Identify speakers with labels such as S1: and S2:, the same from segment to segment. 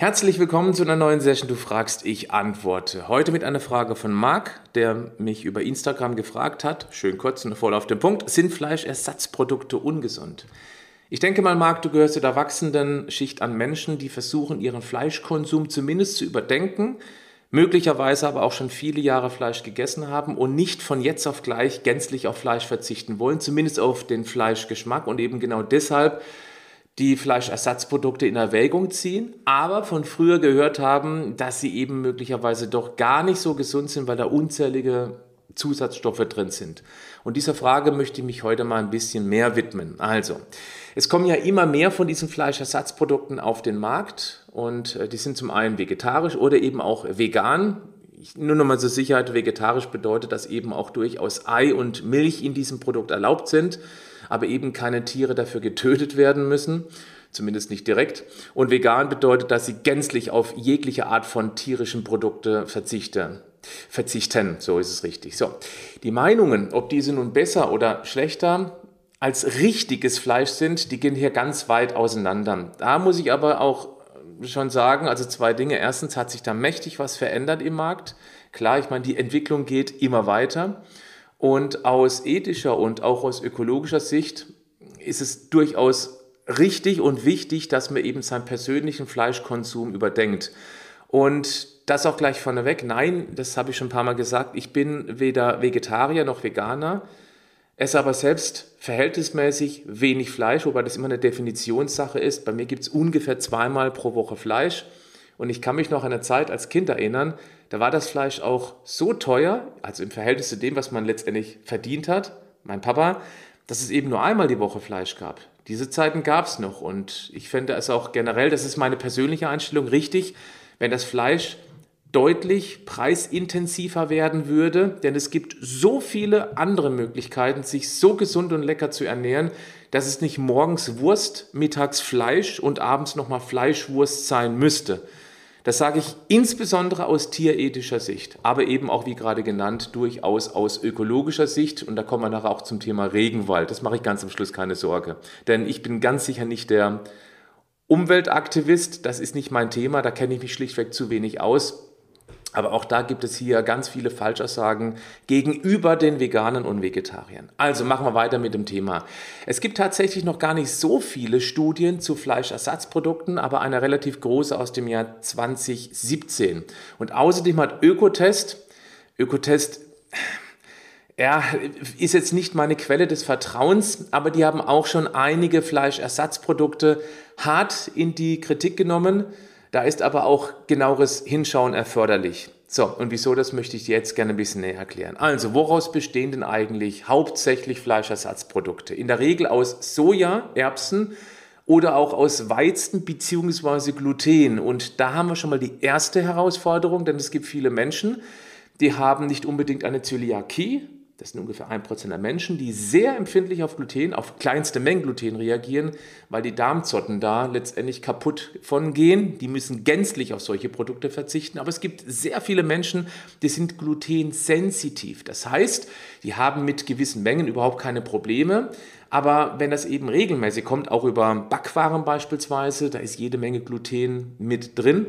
S1: Herzlich willkommen zu einer neuen Session. Du fragst, ich antworte. Heute mit einer Frage von Marc, der mich über Instagram gefragt hat. Schön kurz und voll auf den Punkt. Sind Fleischersatzprodukte ungesund? Ich denke mal, Marc, du gehörst zu der wachsenden Schicht an Menschen, die versuchen, ihren Fleischkonsum zumindest zu überdenken, möglicherweise aber auch schon viele Jahre Fleisch gegessen haben und nicht von jetzt auf gleich gänzlich auf Fleisch verzichten wollen, zumindest auf den Fleischgeschmack und eben genau deshalb die Fleischersatzprodukte in Erwägung ziehen, aber von früher gehört haben, dass sie eben möglicherweise doch gar nicht so gesund sind, weil da unzählige Zusatzstoffe drin sind. Und dieser Frage möchte ich mich heute mal ein bisschen mehr widmen. Also, es kommen ja immer mehr von diesen Fleischersatzprodukten auf den Markt und äh, die sind zum einen vegetarisch oder eben auch vegan. Nur nochmal zur Sicherheit, vegetarisch bedeutet, dass eben auch durchaus Ei und Milch in diesem Produkt erlaubt sind aber eben keine Tiere dafür getötet werden müssen, zumindest nicht direkt. Und vegan bedeutet, dass sie gänzlich auf jegliche Art von tierischen Produkte verzichten. Verzichten, so ist es richtig. So, die Meinungen, ob diese nun besser oder schlechter als richtiges Fleisch sind, die gehen hier ganz weit auseinander. Da muss ich aber auch schon sagen, also zwei Dinge. Erstens hat sich da mächtig was verändert im Markt. Klar, ich meine, die Entwicklung geht immer weiter. Und aus ethischer und auch aus ökologischer Sicht ist es durchaus richtig und wichtig, dass man eben seinen persönlichen Fleischkonsum überdenkt. Und das auch gleich vorneweg. Nein, das habe ich schon ein paar Mal gesagt. Ich bin weder Vegetarier noch Veganer, esse aber selbst verhältnismäßig wenig Fleisch, wobei das immer eine Definitionssache ist. Bei mir gibt es ungefähr zweimal pro Woche Fleisch. Und ich kann mich noch an eine Zeit als Kind erinnern, da war das Fleisch auch so teuer, also im Verhältnis zu dem, was man letztendlich verdient hat, mein Papa, dass es eben nur einmal die Woche Fleisch gab. Diese Zeiten gab es noch und ich fände es auch generell, das ist meine persönliche Einstellung, richtig, wenn das Fleisch deutlich preisintensiver werden würde, denn es gibt so viele andere Möglichkeiten, sich so gesund und lecker zu ernähren, dass es nicht morgens Wurst, mittags Fleisch und abends nochmal Fleischwurst sein müsste. Das sage ich insbesondere aus tierethischer Sicht, aber eben auch, wie gerade genannt, durchaus aus ökologischer Sicht. Und da kommen wir nachher auch zum Thema Regenwald. Das mache ich ganz am Schluss keine Sorge. Denn ich bin ganz sicher nicht der Umweltaktivist. Das ist nicht mein Thema. Da kenne ich mich schlichtweg zu wenig aus. Aber auch da gibt es hier ganz viele Falschaussagen gegenüber den Veganen und Vegetariern. Also machen wir weiter mit dem Thema. Es gibt tatsächlich noch gar nicht so viele Studien zu Fleischersatzprodukten, aber eine relativ große aus dem Jahr 2017. Und außerdem hat Ökotest, Ökotest, ja, ist jetzt nicht meine Quelle des Vertrauens, aber die haben auch schon einige Fleischersatzprodukte hart in die Kritik genommen da ist aber auch genaueres Hinschauen erforderlich. So, und wieso, das möchte ich dir jetzt gerne ein bisschen näher erklären. Also, woraus bestehen denn eigentlich hauptsächlich Fleischersatzprodukte? In der Regel aus Soja, Erbsen oder auch aus Weizen bzw. Gluten. Und da haben wir schon mal die erste Herausforderung, denn es gibt viele Menschen, die haben nicht unbedingt eine Zöliakie, das sind ungefähr 1% der Menschen, die sehr empfindlich auf Gluten, auf kleinste Mengen Gluten reagieren, weil die Darmzotten da letztendlich kaputt von gehen. Die müssen gänzlich auf solche Produkte verzichten. Aber es gibt sehr viele Menschen, die sind glutensensitiv. Das heißt, die haben mit gewissen Mengen überhaupt keine Probleme. Aber wenn das eben regelmäßig kommt, auch über Backwaren beispielsweise, da ist jede Menge Gluten mit drin,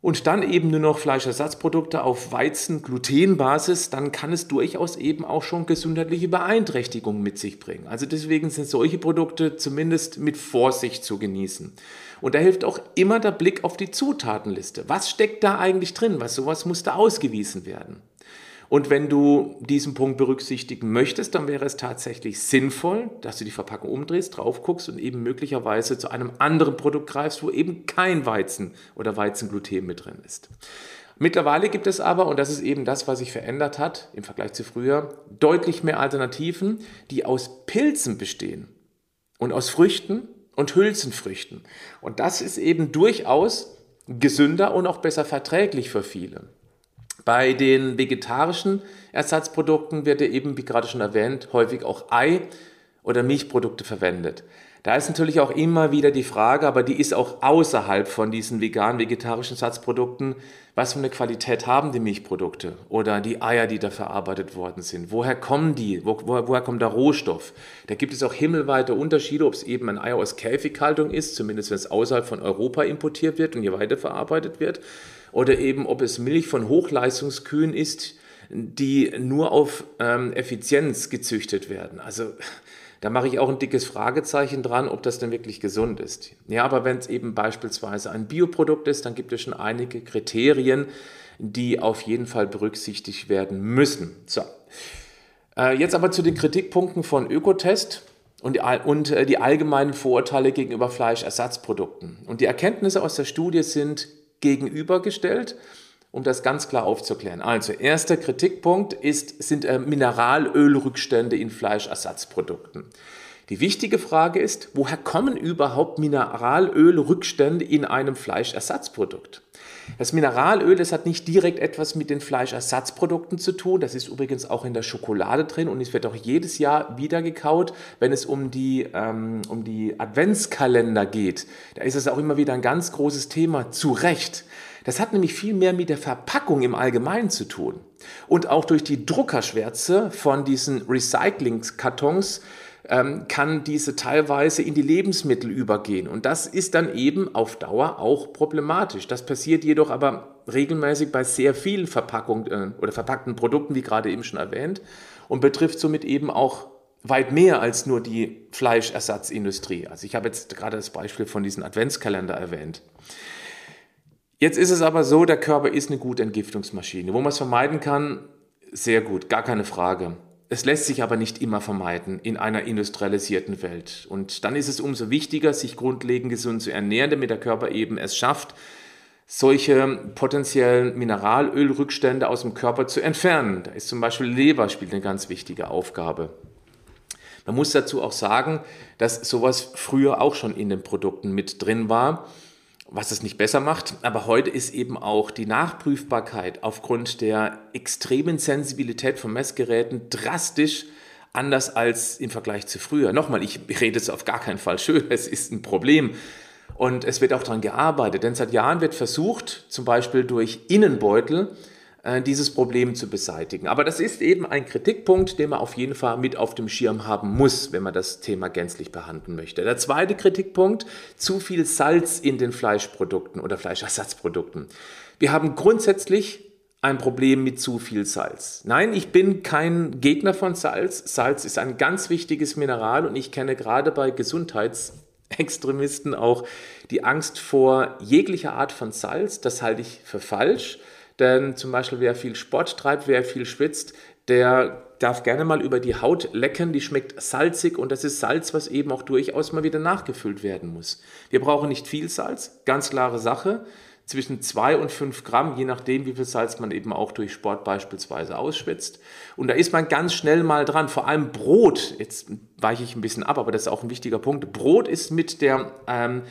S1: und dann eben nur noch Fleischersatzprodukte auf Weizen-Gluten-Basis, dann kann es durchaus eben auch schon gesundheitliche Beeinträchtigungen mit sich bringen. Also deswegen sind solche Produkte zumindest mit Vorsicht zu genießen. Und da hilft auch immer der Blick auf die Zutatenliste. Was steckt da eigentlich drin? Was sowas muss da ausgewiesen werden? Und wenn du diesen Punkt berücksichtigen möchtest, dann wäre es tatsächlich sinnvoll, dass du die Verpackung umdrehst, drauf guckst und eben möglicherweise zu einem anderen Produkt greifst, wo eben kein Weizen oder Weizengluten mit drin ist. Mittlerweile gibt es aber, und das ist eben das, was sich verändert hat im Vergleich zu früher, deutlich mehr Alternativen, die aus Pilzen bestehen und aus Früchten und Hülsenfrüchten. Und das ist eben durchaus gesünder und auch besser verträglich für viele. Bei den vegetarischen Ersatzprodukten wird ja eben, wie gerade schon erwähnt, häufig auch Ei oder Milchprodukte verwendet. Da ist natürlich auch immer wieder die Frage, aber die ist auch außerhalb von diesen vegan-vegetarischen Satzprodukten, was für eine Qualität haben die Milchprodukte oder die Eier, die da verarbeitet worden sind? Woher kommen die? Wo, wo, woher kommt der Rohstoff? Da gibt es auch himmelweite Unterschiede, ob es eben ein Ei aus Käfighaltung ist, zumindest wenn es außerhalb von Europa importiert wird und hier weiterverarbeitet wird, oder eben ob es Milch von Hochleistungskühen ist, die nur auf ähm, Effizienz gezüchtet werden. Also da mache ich auch ein dickes Fragezeichen dran, ob das denn wirklich gesund ist. Ja, aber wenn es eben beispielsweise ein Bioprodukt ist, dann gibt es schon einige Kriterien, die auf jeden Fall berücksichtigt werden müssen. So. Äh, jetzt aber zu den Kritikpunkten von Ökotest und und äh, die allgemeinen Vorurteile gegenüber Fleischersatzprodukten. Und die Erkenntnisse aus der Studie sind gegenübergestellt um das ganz klar aufzuklären. Also, erster Kritikpunkt ist, sind äh, Mineralölrückstände in Fleischersatzprodukten. Die wichtige Frage ist, woher kommen überhaupt Mineralölrückstände in einem Fleischersatzprodukt? Das Mineralöl, das hat nicht direkt etwas mit den Fleischersatzprodukten zu tun. Das ist übrigens auch in der Schokolade drin und es wird auch jedes Jahr wieder gekaut, wenn es um die, ähm, um die Adventskalender geht. Da ist es auch immer wieder ein ganz großes Thema, zu Recht. Das hat nämlich viel mehr mit der Verpackung im Allgemeinen zu tun. Und auch durch die Druckerschwärze von diesen Recyclingkartons ähm, kann diese teilweise in die Lebensmittel übergehen. Und das ist dann eben auf Dauer auch problematisch. Das passiert jedoch aber regelmäßig bei sehr vielen Verpackungen äh, oder verpackten Produkten, wie gerade eben schon erwähnt, und betrifft somit eben auch weit mehr als nur die Fleischersatzindustrie. Also ich habe jetzt gerade das Beispiel von diesem Adventskalender erwähnt. Jetzt ist es aber so, der Körper ist eine gute Entgiftungsmaschine. Wo man es vermeiden kann, sehr gut, gar keine Frage. Es lässt sich aber nicht immer vermeiden in einer industrialisierten Welt. Und dann ist es umso wichtiger, sich grundlegend gesund zu ernähren, damit der Körper eben es schafft, solche potenziellen Mineralölrückstände aus dem Körper zu entfernen. Da ist zum Beispiel Leber spielt eine ganz wichtige Aufgabe. Man muss dazu auch sagen, dass sowas früher auch schon in den Produkten mit drin war was es nicht besser macht. Aber heute ist eben auch die Nachprüfbarkeit aufgrund der extremen Sensibilität von Messgeräten drastisch anders als im Vergleich zu früher. Nochmal, ich rede es auf gar keinen Fall schön, es ist ein Problem. Und es wird auch daran gearbeitet, denn seit Jahren wird versucht, zum Beispiel durch Innenbeutel, dieses Problem zu beseitigen. Aber das ist eben ein Kritikpunkt, den man auf jeden Fall mit auf dem Schirm haben muss, wenn man das Thema gänzlich behandeln möchte. Der zweite Kritikpunkt, zu viel Salz in den Fleischprodukten oder Fleischersatzprodukten. Wir haben grundsätzlich ein Problem mit zu viel Salz. Nein, ich bin kein Gegner von Salz. Salz ist ein ganz wichtiges Mineral und ich kenne gerade bei Gesundheitsextremisten auch die Angst vor jeglicher Art von Salz. Das halte ich für falsch. Denn zum Beispiel, wer viel Sport treibt, wer viel schwitzt, der darf gerne mal über die Haut lecken, die schmeckt salzig und das ist Salz, was eben auch durchaus mal wieder nachgefüllt werden muss. Wir brauchen nicht viel Salz, ganz klare Sache, zwischen 2 und 5 Gramm, je nachdem, wie viel Salz man eben auch durch Sport beispielsweise ausschwitzt. Und da ist man ganz schnell mal dran, vor allem Brot, jetzt weiche ich ein bisschen ab, aber das ist auch ein wichtiger Punkt, Brot ist mit der... Ähm,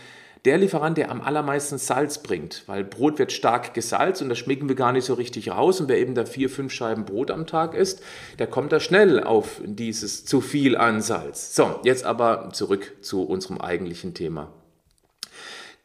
S1: der Lieferant, der am allermeisten Salz bringt, weil Brot wird stark gesalzt und das schmecken wir gar nicht so richtig raus. Und wer eben da vier, fünf Scheiben Brot am Tag isst, der kommt da schnell auf dieses zu viel an Salz. So, jetzt aber zurück zu unserem eigentlichen Thema.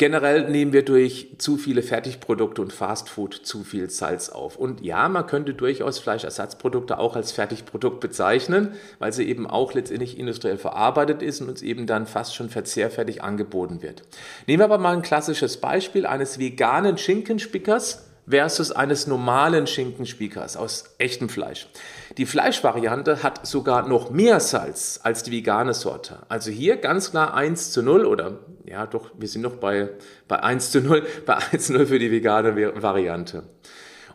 S1: Generell nehmen wir durch zu viele Fertigprodukte und Fastfood zu viel Salz auf. Und ja, man könnte durchaus Fleischersatzprodukte auch als Fertigprodukt bezeichnen, weil sie eben auch letztendlich industriell verarbeitet ist und uns eben dann fast schon verzehrfertig angeboten wird. Nehmen wir aber mal ein klassisches Beispiel eines veganen Schinkenspickers versus eines normalen Schinkenspiekers aus echtem Fleisch. Die Fleischvariante hat sogar noch mehr Salz als die vegane Sorte. Also hier ganz klar 1 zu 0 oder ja doch, wir sind noch bei, bei 1 zu 0, bei 1 zu 0 für die vegane Variante.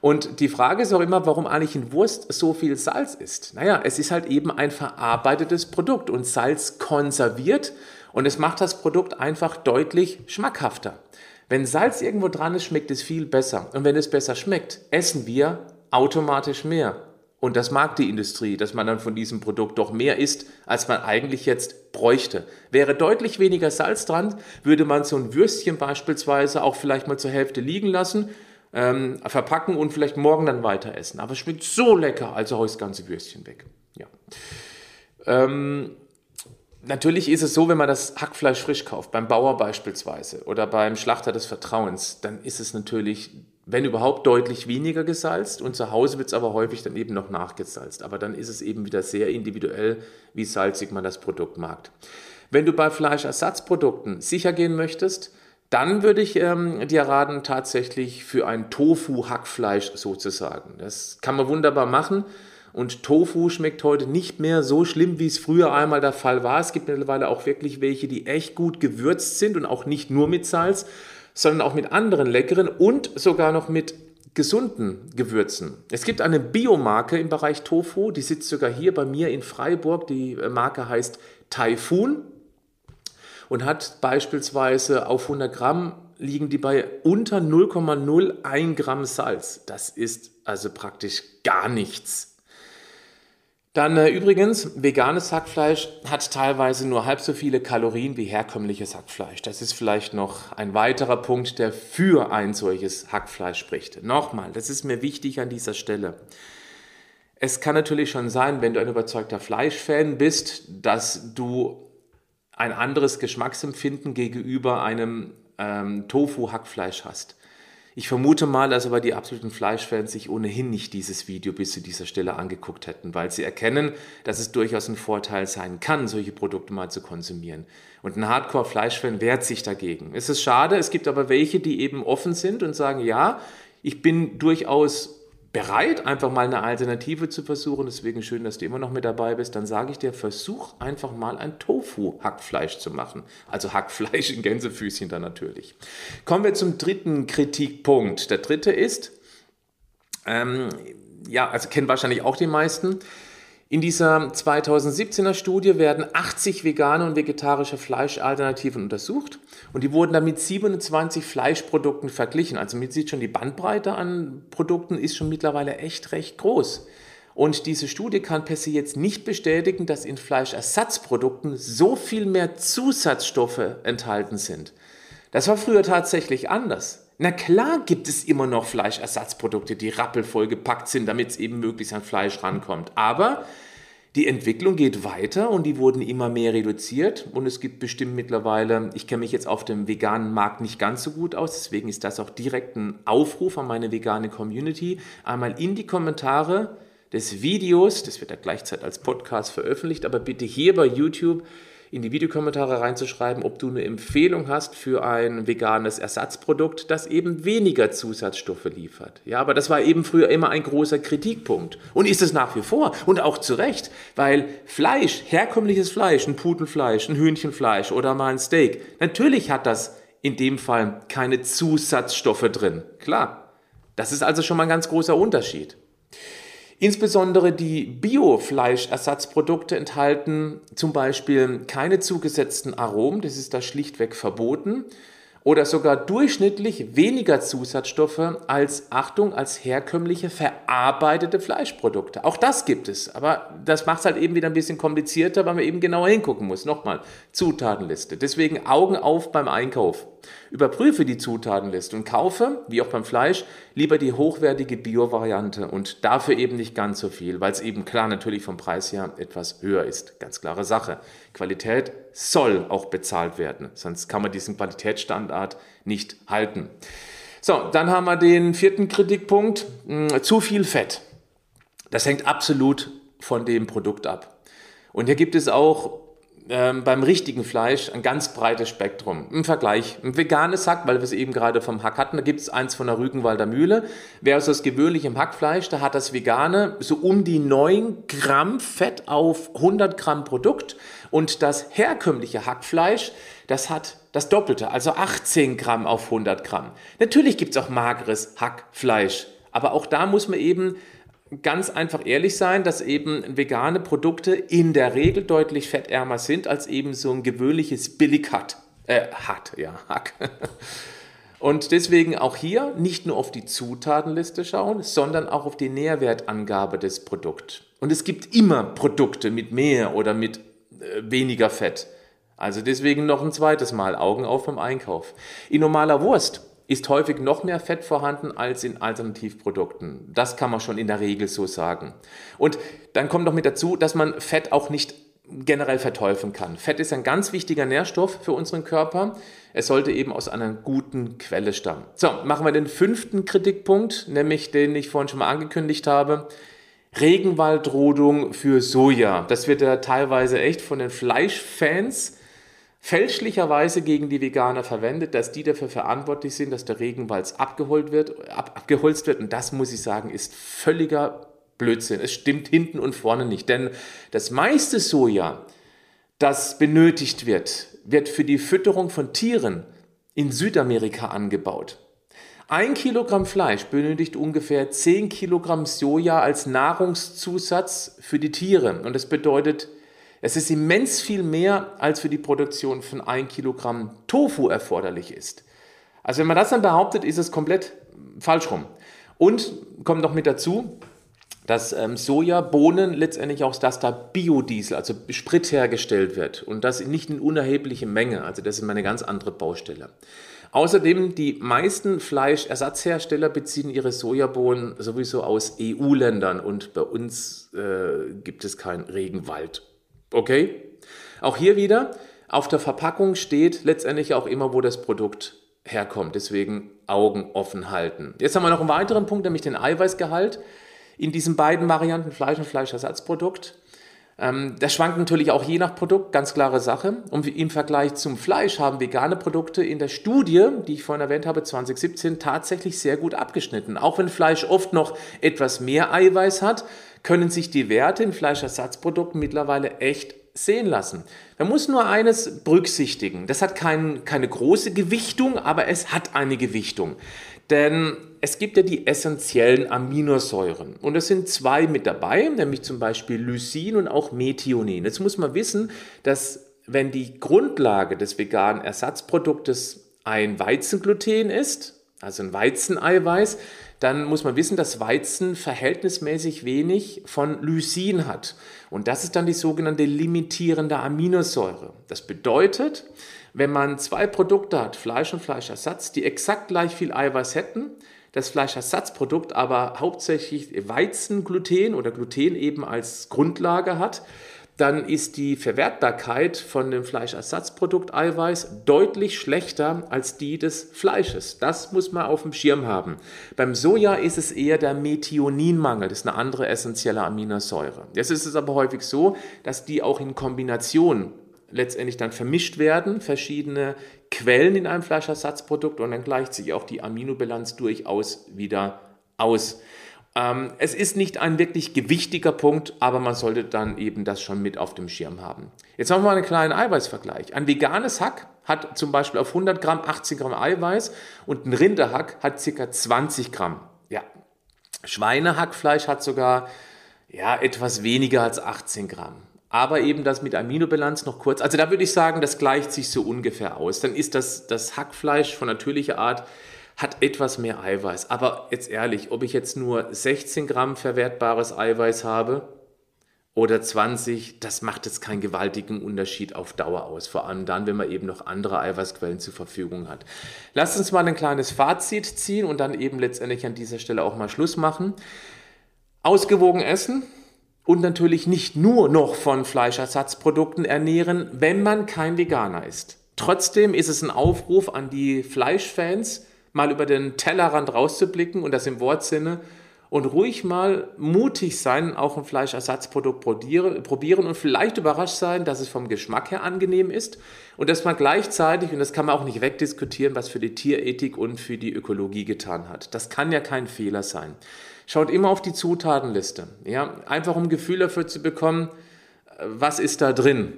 S1: Und die Frage ist auch immer, warum eigentlich in Wurst so viel Salz ist. Naja, es ist halt eben ein verarbeitetes Produkt und Salz konserviert und es macht das Produkt einfach deutlich schmackhafter. Wenn Salz irgendwo dran ist, schmeckt es viel besser. Und wenn es besser schmeckt, essen wir automatisch mehr. Und das mag die Industrie, dass man dann von diesem Produkt doch mehr isst, als man eigentlich jetzt bräuchte. Wäre deutlich weniger Salz dran, würde man so ein Würstchen beispielsweise auch vielleicht mal zur Hälfte liegen lassen, ähm, verpacken und vielleicht morgen dann weiter essen. Aber es schmeckt so lecker, also hau ich das ganze Würstchen weg. Ja. Ähm, Natürlich ist es so, wenn man das Hackfleisch frisch kauft, beim Bauer beispielsweise oder beim Schlachter des Vertrauens, dann ist es natürlich, wenn überhaupt, deutlich weniger gesalzt und zu Hause wird es aber häufig dann eben noch nachgesalzt. Aber dann ist es eben wieder sehr individuell, wie salzig man das Produkt mag. Wenn du bei Fleischersatzprodukten sicher gehen möchtest, dann würde ich ähm, dir raten, tatsächlich für ein Tofu-Hackfleisch sozusagen. Das kann man wunderbar machen. Und Tofu schmeckt heute nicht mehr so schlimm, wie es früher einmal der Fall war. Es gibt mittlerweile auch wirklich welche, die echt gut gewürzt sind und auch nicht nur mit Salz, sondern auch mit anderen leckeren und sogar noch mit gesunden Gewürzen. Es gibt eine Biomarke im Bereich Tofu, die sitzt sogar hier bei mir in Freiburg. Die äh, Marke heißt Typhoon und hat beispielsweise auf 100 Gramm liegen die bei unter 0,01 Gramm Salz. Das ist also praktisch gar nichts. Dann äh, übrigens, veganes Hackfleisch hat teilweise nur halb so viele Kalorien wie herkömmliches Hackfleisch. Das ist vielleicht noch ein weiterer Punkt, der für ein solches Hackfleisch spricht. Nochmal, das ist mir wichtig an dieser Stelle. Es kann natürlich schon sein, wenn du ein überzeugter Fleischfan bist, dass du ein anderes Geschmacksempfinden gegenüber einem ähm, Tofu-Hackfleisch hast. Ich vermute mal, dass aber die absoluten Fleischfans sich ohnehin nicht dieses Video bis zu dieser Stelle angeguckt hätten, weil sie erkennen, dass es durchaus ein Vorteil sein kann, solche Produkte mal zu konsumieren. Und ein Hardcore-Fleischfan wehrt sich dagegen. Es ist schade, es gibt aber welche, die eben offen sind und sagen, ja, ich bin durchaus bereit, einfach mal eine Alternative zu versuchen. Deswegen schön, dass du immer noch mit dabei bist. Dann sage ich dir, versuch einfach mal ein Tofu-Hackfleisch zu machen. Also Hackfleisch in Gänsefüßchen dann natürlich. Kommen wir zum dritten Kritikpunkt. Der dritte ist, ähm, ja, also kennen wahrscheinlich auch die meisten, in dieser 2017er Studie werden 80 vegane und vegetarische Fleischalternativen untersucht und die wurden dann mit 27 Fleischprodukten verglichen. Also man sieht schon, die Bandbreite an Produkten ist schon mittlerweile echt recht groß. Und diese Studie kann per se jetzt nicht bestätigen, dass in Fleischersatzprodukten so viel mehr Zusatzstoffe enthalten sind. Das war früher tatsächlich anders. Na klar gibt es immer noch Fleischersatzprodukte, die rappelvoll gepackt sind, damit es eben möglichst an Fleisch rankommt. Aber die Entwicklung geht weiter und die wurden immer mehr reduziert. Und es gibt bestimmt mittlerweile, ich kenne mich jetzt auf dem veganen Markt nicht ganz so gut aus, deswegen ist das auch direkt ein Aufruf an meine vegane Community, einmal in die Kommentare des Videos, das wird ja gleichzeitig als Podcast veröffentlicht, aber bitte hier bei YouTube in die Videokommentare reinzuschreiben, ob du eine Empfehlung hast für ein veganes Ersatzprodukt, das eben weniger Zusatzstoffe liefert. Ja, aber das war eben früher immer ein großer Kritikpunkt und ist es nach wie vor und auch zu Recht, weil Fleisch, herkömmliches Fleisch, ein Putenfleisch, ein Hühnchenfleisch oder mal ein Steak, natürlich hat das in dem Fall keine Zusatzstoffe drin. Klar. Das ist also schon mal ein ganz großer Unterschied. Insbesondere die Biofleischersatzprodukte enthalten zum Beispiel keine zugesetzten Aromen, das ist da schlichtweg verboten oder sogar durchschnittlich weniger Zusatzstoffe als, Achtung, als herkömmliche verarbeitete Fleischprodukte. Auch das gibt es, aber das macht es halt eben wieder ein bisschen komplizierter, weil man eben genauer hingucken muss. Nochmal, Zutatenliste. Deswegen Augen auf beim Einkauf. Überprüfe die Zutatenliste und kaufe, wie auch beim Fleisch, lieber die hochwertige Bio-Variante und dafür eben nicht ganz so viel, weil es eben klar natürlich vom Preis her etwas höher ist. Ganz klare Sache. Qualität soll auch bezahlt werden, sonst kann man diesen Qualitätsstandard nicht halten. So, dann haben wir den vierten Kritikpunkt, hm, zu viel Fett. Das hängt absolut von dem Produkt ab. Und hier gibt es auch ähm, beim richtigen Fleisch ein ganz breites Spektrum. Im Vergleich, ein veganes Hack, weil wir es eben gerade vom Hack hatten, da gibt es eins von der Rügenwalder Mühle, versus gewöhnlichem Hackfleisch, da hat das vegane so um die 9 Gramm Fett auf 100 Gramm Produkt und das herkömmliche Hackfleisch, das hat das Doppelte, also 18 Gramm auf 100 Gramm. Natürlich gibt es auch mageres Hackfleisch, aber auch da muss man eben ganz einfach ehrlich sein, dass eben vegane Produkte in der Regel deutlich fettärmer sind als eben so ein gewöhnliches Billighack. Äh, hat, ja, Hack. Und deswegen auch hier nicht nur auf die Zutatenliste schauen, sondern auch auf die Nährwertangabe des Produkts. Und es gibt immer Produkte mit mehr oder mit äh, weniger Fett. Also deswegen noch ein zweites Mal Augen auf beim Einkauf. In normaler Wurst ist häufig noch mehr Fett vorhanden als in Alternativprodukten. Das kann man schon in der Regel so sagen. Und dann kommt noch mit dazu, dass man Fett auch nicht generell verteufeln kann. Fett ist ein ganz wichtiger Nährstoff für unseren Körper. Es sollte eben aus einer guten Quelle stammen. So, machen wir den fünften Kritikpunkt, nämlich den ich vorhin schon mal angekündigt habe. Regenwaldrodung für Soja. Das wird ja teilweise echt von den Fleischfans fälschlicherweise gegen die Veganer verwendet, dass die dafür verantwortlich sind, dass der Regenwald abgeholt wird, ab, abgeholzt wird. Und das muss ich sagen, ist völliger Blödsinn. Es stimmt hinten und vorne nicht. Denn das meiste Soja, das benötigt wird, wird für die Fütterung von Tieren in Südamerika angebaut. Ein Kilogramm Fleisch benötigt ungefähr 10 Kilogramm Soja als Nahrungszusatz für die Tiere. Und das bedeutet, es ist immens viel mehr, als für die Produktion von 1 Kilogramm Tofu erforderlich ist. Also wenn man das dann behauptet, ist es komplett falsch rum. Und kommt noch mit dazu, dass ähm, Sojabohnen letztendlich auch, dass da Biodiesel, also Sprit hergestellt wird und das nicht in unerhebliche Menge. Also das ist eine ganz andere Baustelle. Außerdem, die meisten Fleischersatzhersteller beziehen ihre Sojabohnen sowieso aus EU-Ländern und bei uns äh, gibt es keinen Regenwald. Okay? Auch hier wieder, auf der Verpackung steht letztendlich auch immer, wo das Produkt herkommt. Deswegen Augen offen halten. Jetzt haben wir noch einen weiteren Punkt, nämlich den Eiweißgehalt in diesen beiden Varianten Fleisch und Fleischersatzprodukt. Ähm, das schwankt natürlich auch je nach Produkt, ganz klare Sache. Und im Vergleich zum Fleisch haben vegane Produkte in der Studie, die ich vorhin erwähnt habe, 2017, tatsächlich sehr gut abgeschnitten. Auch wenn Fleisch oft noch etwas mehr Eiweiß hat, können sich die Werte in Fleischersatzprodukten mittlerweile echt sehen lassen. Man muss nur eines berücksichtigen. Das hat kein, keine große Gewichtung, aber es hat eine Gewichtung. Denn es gibt ja die essentiellen Aminosäuren und es sind zwei mit dabei, nämlich zum Beispiel Lysin und auch Methionin. Jetzt muss man wissen, dass wenn die Grundlage des veganen Ersatzproduktes ein Weizengluten ist, also ein Weizeneiweiß, dann muss man wissen, dass Weizen verhältnismäßig wenig von Lysin hat. Und das ist dann die sogenannte limitierende Aminosäure. Das bedeutet, wenn man zwei Produkte hat, Fleisch und Fleischersatz, die exakt gleich viel Eiweiß hätten, das Fleischersatzprodukt aber hauptsächlich Weizengluten oder Gluten eben als Grundlage hat, dann ist die Verwertbarkeit von dem Fleischersatzprodukt Eiweiß deutlich schlechter als die des Fleisches. Das muss man auf dem Schirm haben. Beim Soja ist es eher der Methioninmangel, das ist eine andere essentielle Aminosäure. Jetzt ist es aber häufig so, dass die auch in Kombination letztendlich dann vermischt werden, verschiedene Quellen in einem Fleischersatzprodukt und dann gleicht sich auch die Aminobilanz durchaus wieder aus. Ähm, es ist nicht ein wirklich gewichtiger Punkt, aber man sollte dann eben das schon mit auf dem Schirm haben. Jetzt machen wir mal einen kleinen Eiweißvergleich. Ein veganes Hack hat zum Beispiel auf 100 Gramm 18 Gramm Eiweiß und ein Rinderhack hat ca. 20 Gramm. Ja, Schweinehackfleisch hat sogar ja, etwas weniger als 18 Gramm aber eben das mit Aminobilanz noch kurz. Also da würde ich sagen, das gleicht sich so ungefähr aus. Dann ist das, das Hackfleisch von natürlicher Art hat etwas mehr Eiweiß. Aber jetzt ehrlich, ob ich jetzt nur 16 Gramm verwertbares Eiweiß habe oder 20, das macht jetzt keinen gewaltigen Unterschied auf Dauer aus. Vor allem dann, wenn man eben noch andere Eiweißquellen zur Verfügung hat. Lasst uns mal ein kleines Fazit ziehen und dann eben letztendlich an dieser Stelle auch mal Schluss machen. Ausgewogen essen, und natürlich nicht nur noch von Fleischersatzprodukten ernähren, wenn man kein Veganer ist. Trotzdem ist es ein Aufruf an die Fleischfans, mal über den Tellerrand rauszublicken und das im Wortsinne und ruhig mal mutig sein, auch ein Fleischersatzprodukt probieren und vielleicht überrascht sein, dass es vom Geschmack her angenehm ist und dass man gleichzeitig, und das kann man auch nicht wegdiskutieren, was für die Tierethik und für die Ökologie getan hat. Das kann ja kein Fehler sein. Schaut immer auf die Zutatenliste, ja, einfach um Gefühl dafür zu bekommen, was ist da drin.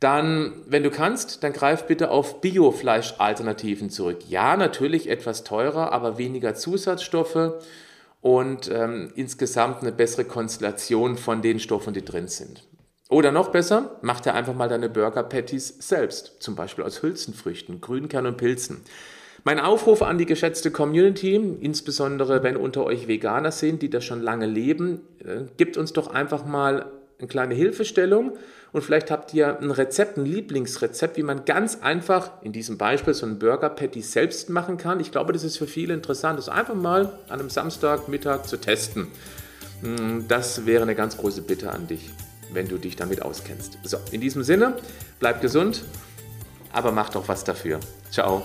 S1: Dann, wenn du kannst, dann greif bitte auf Biofleischalternativen zurück. Ja, natürlich etwas teurer, aber weniger Zusatzstoffe und ähm, insgesamt eine bessere Konstellation von den Stoffen, die drin sind. Oder noch besser, mach dir einfach mal deine Burger Patties selbst, zum Beispiel aus Hülsenfrüchten, Grünkern und Pilzen. Mein Aufruf an die geschätzte Community, insbesondere wenn unter euch Veganer sind, die das schon lange leben, äh, gibt uns doch einfach mal eine kleine Hilfestellung und vielleicht habt ihr ein Rezept, ein Lieblingsrezept, wie man ganz einfach in diesem Beispiel so einen Burger Patty selbst machen kann. Ich glaube, das ist für viele interessant, das einfach mal an einem Samstagmittag zu testen. Hm, das wäre eine ganz große Bitte an dich. wenn du dich damit auskennst. So, in diesem Sinne, bleib gesund, aber mach doch was dafür. Ciao.